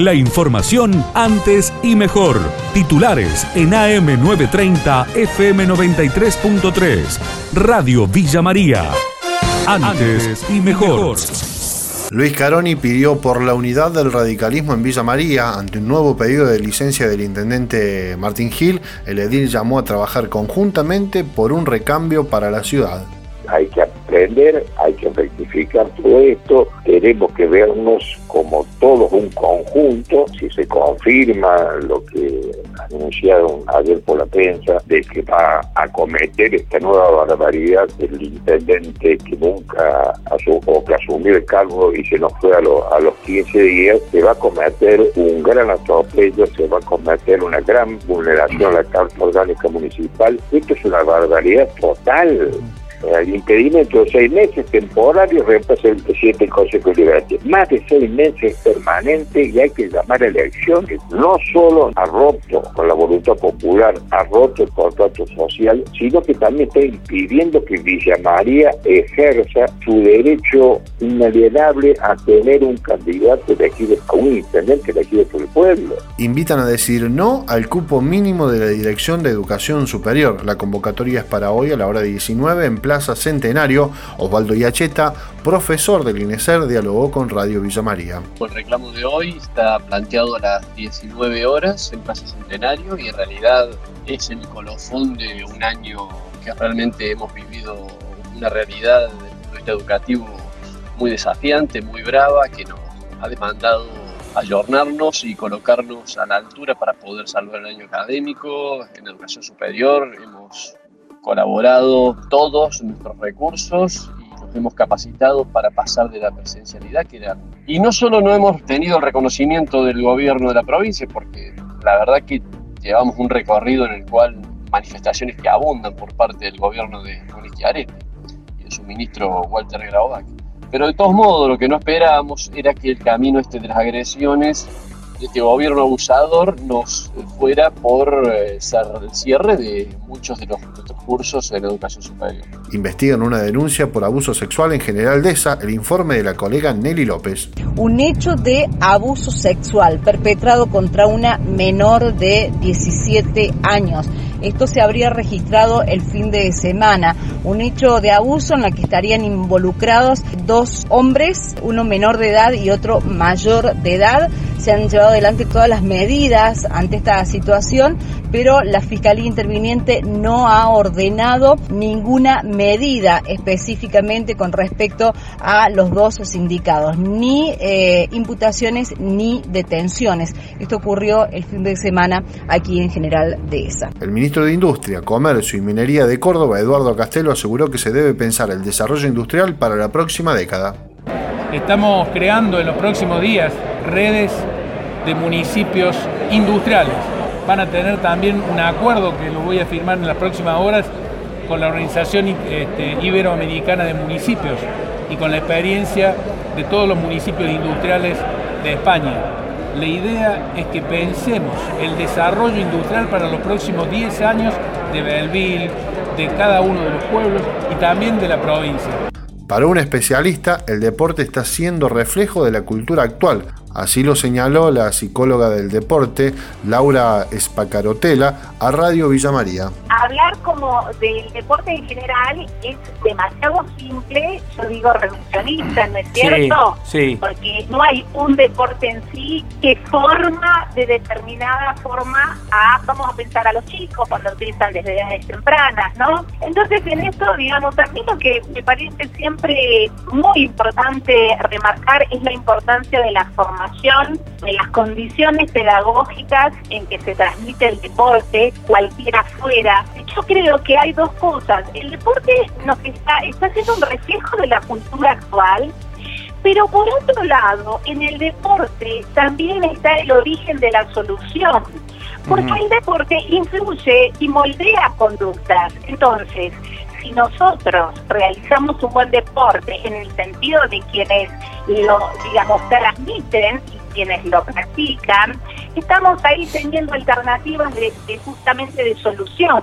La información antes y mejor. Titulares en AM930 FM93.3. Radio Villa María. Antes y mejor. Luis Caroni pidió por la unidad del radicalismo en Villa María ante un nuevo pedido de licencia del intendente Martín Gil. El edil llamó a trabajar conjuntamente por un recambio para la ciudad hay que hay que rectificar todo esto, tenemos que vernos como todos un conjunto, si se confirma lo que anunciaron ayer por la prensa, de que va a cometer esta nueva barbaridad del intendente que nunca asumió, que asumió el cargo y se nos fue a, a los 15 días, se va a cometer un gran atropello, se va a cometer una gran vulneración a la Carta Orgánica Municipal. Esto es una barbaridad total el impedimento de seis meses temporario reemplaza el presidente del Consejo Liberante. Más de seis meses permanente y hay que llamar a elecciones. No solo ha roto con la voluntad popular, ha roto el contrato social, sino que también está impidiendo que Villa María ejerza su derecho inalienable a tener un candidato elegido, a un intendente elegido por el pueblo. Invitan a decir no al cupo mínimo de la Dirección de Educación Superior. La convocatoria es para hoy a la hora 19 en Plaza Centenario, Osvaldo Yacheta, profesor del INESER, dialogó con Radio Villa María. El reclamo de hoy está planteado a las 19 horas en Plaza Centenario y en realidad es el colofón de un año que realmente hemos vivido una realidad desde el educativo muy desafiante, muy brava, que nos ha demandado ayornarnos y colocarnos a la altura para poder salvar el año académico en educación superior. Hemos colaborado todos nuestros recursos y nos hemos capacitado para pasar de la presencialidad que era. Y no solo no hemos tenido el reconocimiento del gobierno de la provincia, porque la verdad que llevamos un recorrido en el cual manifestaciones que abundan por parte del gobierno de Monique Arete y de su ministro Walter Graubach. Pero de todos modos, lo que no esperábamos era que el camino este de las agresiones este gobierno abusador nos fuera por eh, el cierre de muchos de los, nuestros cursos en educación superior. Investigan una denuncia por abuso sexual en General Deza, el informe de la colega Nelly López. Un hecho de abuso sexual perpetrado contra una menor de 17 años. Esto se habría registrado el fin de semana. Un hecho de abuso en la que estarían involucrados dos hombres, uno menor de edad y otro mayor de edad. Se han llevado adelante todas las medidas ante esta situación, pero la Fiscalía Interviniente no ha ordenado ninguna medida específicamente con respecto a los dos sindicados, ni eh, imputaciones ni detenciones. Esto ocurrió el fin de semana aquí en General Dehesa. El ministro de Industria, Comercio y Minería de Córdoba, Eduardo Castelo, aseguró que se debe pensar el desarrollo industrial para la próxima década. Estamos creando en los próximos días redes de municipios industriales. Van a tener también un acuerdo que lo voy a firmar en las próximas horas con la Organización este, Iberoamericana de Municipios y con la experiencia de todos los municipios industriales de España. La idea es que pensemos el desarrollo industrial para los próximos 10 años de Belleville, de cada uno de los pueblos y también de la provincia. Para un especialista, el deporte está siendo reflejo de la cultura actual, Así lo señaló la psicóloga del deporte, Laura Espacarotela, a Radio Villa María. Hablar como del deporte en general es demasiado simple, yo digo reduccionista, ¿no es cierto? Sí, Porque no hay un deporte en sí que forma de determinada forma a, vamos a pensar a los chicos cuando empiezan desde edades tempranas, ¿no? Entonces en esto, digamos, también lo que me parece siempre muy importante remarcar es la importancia de la formación de las condiciones pedagógicas en que se transmite el deporte, cualquiera fuera. Yo creo que hay dos cosas. El deporte nos está, está siendo un reflejo de la cultura actual, pero por otro lado, en el deporte también está el origen de la solución, porque el deporte influye y moldea conductas. Entonces, si nosotros realizamos un buen deporte en el sentido de quienes lo, digamos, transmiten y quienes lo practican, estamos ahí teniendo alternativas de, justamente de solución.